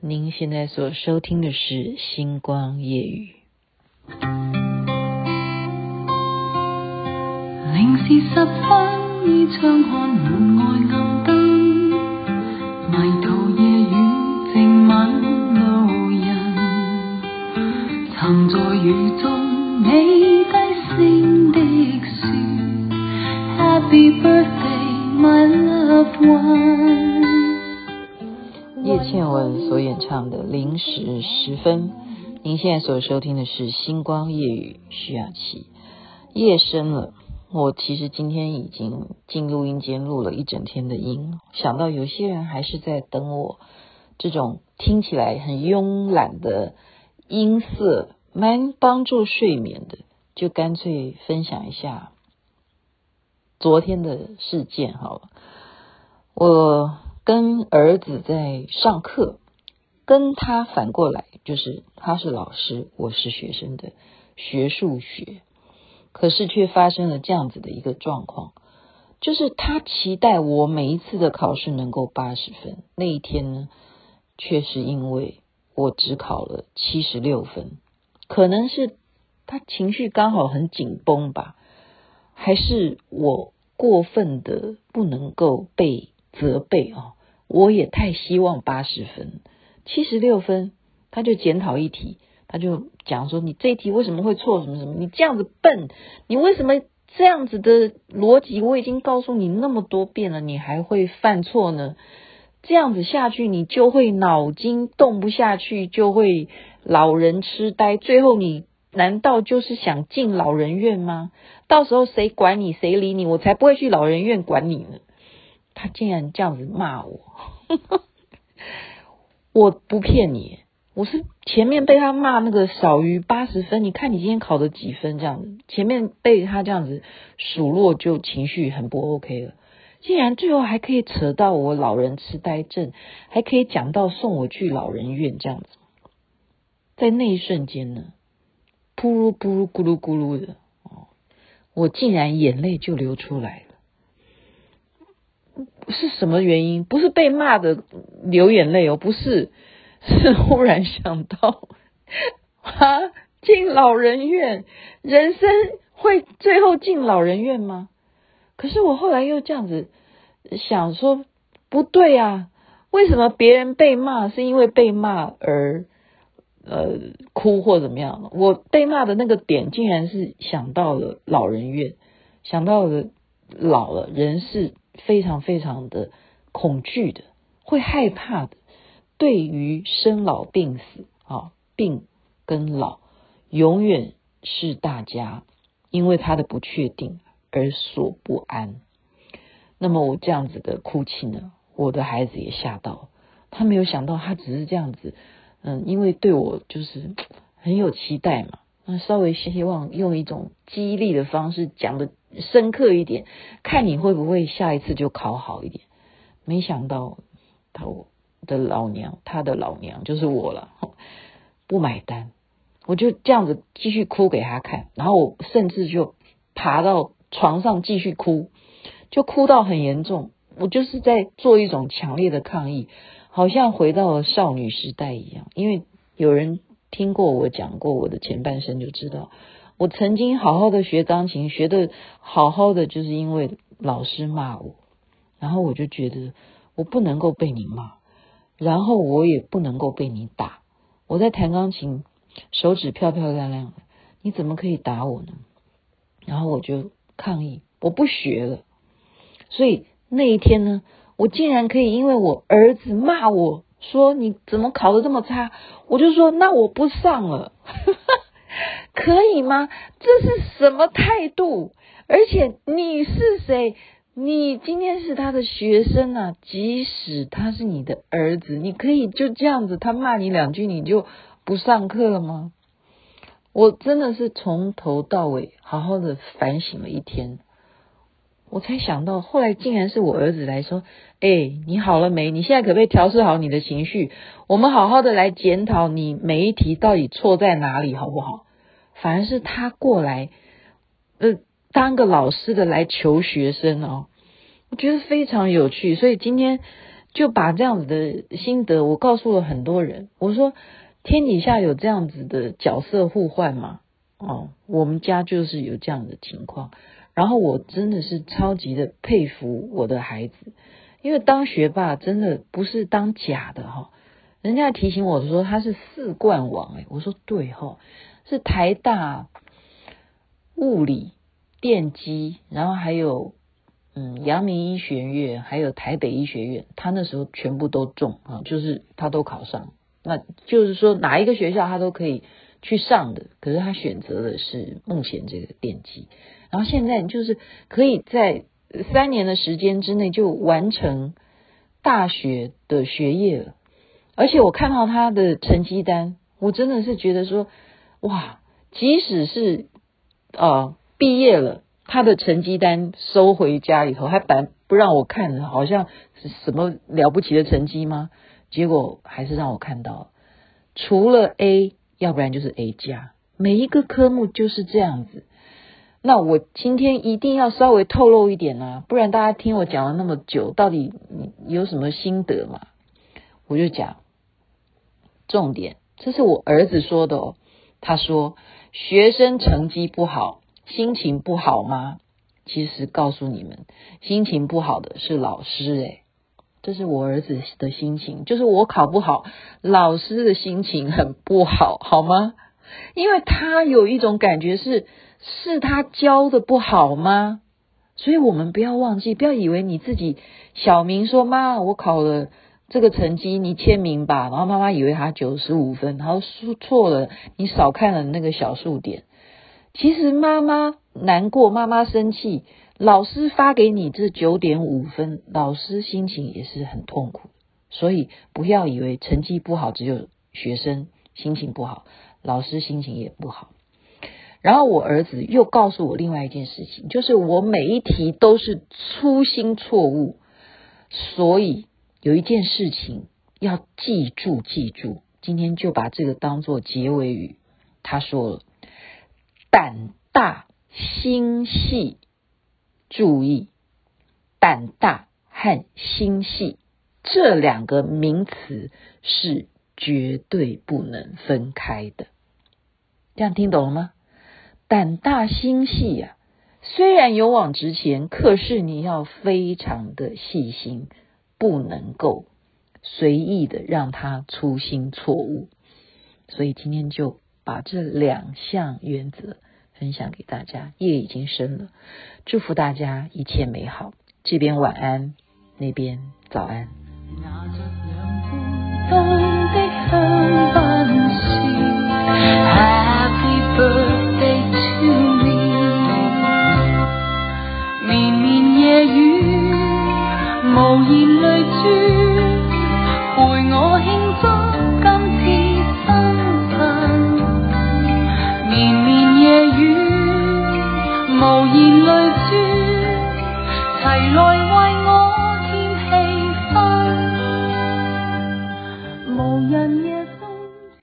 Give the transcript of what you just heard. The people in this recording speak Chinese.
您现在所收听的是《星光夜雨》。零时十分，倚窗看门外暗灯，迷途夜雨静吻路人，曾在雨中你文所演唱的《零时十分》，您现在所收听的是《星光夜语》徐雅琪。夜深了，我其实今天已经进录音间录了一整天的音，想到有些人还是在等我，这种听起来很慵懒的音色，蛮帮助睡眠的，就干脆分享一下昨天的事件好了。我。跟儿子在上课，跟他反过来，就是他是老师，我是学生的学数学，可是却发生了这样子的一个状况，就是他期待我每一次的考试能够八十分，那一天呢，却是因为我只考了七十六分，可能是他情绪刚好很紧绷吧，还是我过分的不能够被责备啊？我也太希望八十分，七十六分，他就检讨一题，他就讲说，你这一题为什么会错？什么什么？你这样子笨，你为什么这样子的逻辑？我已经告诉你那么多遍了，你还会犯错呢？这样子下去，你就会脑筋动不下去，就会老人痴呆。最后，你难道就是想进老人院吗？到时候谁管你，谁理你？我才不会去老人院管你呢。他竟然这样子骂我，我不骗你，我是前面被他骂那个少于八十分，你看你今天考的几分这样子，前面被他这样子数落就情绪很不 OK 了，竟然最后还可以扯到我老人痴呆症，还可以讲到送我去老人院这样子，在那一瞬间呢，噗噜噗噜咕噜咕噜的，哦，我竟然眼泪就流出来。是什么原因？不是被骂的流眼泪哦，不是，是忽然想到 啊，进老人院，人生会最后进老人院吗？可是我后来又这样子想说，不对啊，为什么别人被骂是因为被骂而呃哭或怎么样？我被骂的那个点，竟然是想到了老人院，想到了老了人是。非常非常的恐惧的，会害怕的。对于生老病死啊，病跟老，永远是大家因为他的不确定而所不安。那么我这样子的哭泣呢，我的孩子也吓到，他没有想到，他只是这样子，嗯，因为对我就是很有期待嘛，那稍微希望用一种激励的方式讲的。深刻一点，看你会不会下一次就考好一点。没想到他的老娘，他的老娘就是我了，不买单。我就这样子继续哭给他看，然后我甚至就爬到床上继续哭，就哭到很严重。我就是在做一种强烈的抗议，好像回到了少女时代一样。因为有人听过我讲过我的前半生，就知道。我曾经好好的学钢琴，学的好好的，就是因为老师骂我，然后我就觉得我不能够被你骂，然后我也不能够被你打。我在弹钢琴，手指漂漂亮亮的，你怎么可以打我呢？然后我就抗议，我不学了。所以那一天呢，我竟然可以因为我儿子骂我说你怎么考得这么差，我就说那我不上了。可以吗？这是什么态度？而且你是谁？你今天是他的学生啊！即使他是你的儿子，你可以就这样子，他骂你两句，你就不上课了吗？我真的是从头到尾好好的反省了一天，我才想到，后来竟然是我儿子来说：“哎，你好了没？你现在可不可以调试好你的情绪？我们好好的来检讨你每一题到底错在哪里，好不好？”反而是他过来，呃，当个老师的来求学生哦，我觉得非常有趣。所以今天就把这样子的心得，我告诉了很多人。我说，天底下有这样子的角色互换吗？哦，我们家就是有这样的情况。然后我真的是超级的佩服我的孩子，因为当学霸真的不是当假的哈。人家提醒我说他是四冠王，哎，我说对哈，是台大物理、电机，然后还有。嗯，阳明医学院还有台北医学院，他那时候全部都中啊，就是他都考上，那就是说哪一个学校他都可以去上的，可是他选择的是目前这个电机，然后现在就是可以在三年的时间之内就完成大学的学业了，而且我看到他的成绩单，我真的是觉得说，哇，即使是呃毕业了。他的成绩单收回家里头，还本不让我看，好像是什么了不起的成绩吗？结果还是让我看到，除了 A，要不然就是 A 加，每一个科目就是这样子。那我今天一定要稍微透露一点啊，不然大家听我讲了那么久，到底有什么心得嘛？我就讲重点，这是我儿子说的哦。他说学生成绩不好。心情不好吗？其实告诉你们，心情不好的是老师诶，这是我儿子的心情，就是我考不好，老师的心情很不好，好吗？因为他有一种感觉是，是他教的不好吗？所以我们不要忘记，不要以为你自己小明说妈，我考了这个成绩，你签名吧。然后妈妈以为他九十五分，然后说错了，你少看了那个小数点。其实妈妈难过，妈妈生气，老师发给你这九点五分，老师心情也是很痛苦。所以不要以为成绩不好只有学生心情不好，老师心情也不好。然后我儿子又告诉我另外一件事情，就是我每一题都是粗心错误，所以有一件事情要记住记住。今天就把这个当做结尾语。他说了。胆大心细，注意，胆大和心细这两个名词是绝对不能分开的。这样听懂了吗？胆大心细呀、啊，虽然勇往直前，可是你要非常的细心，不能够随意的让他粗心错误。所以今天就。把这两项原则分享给大家，夜已经深了，祝福大家一切美好。这边晚安，那边早安。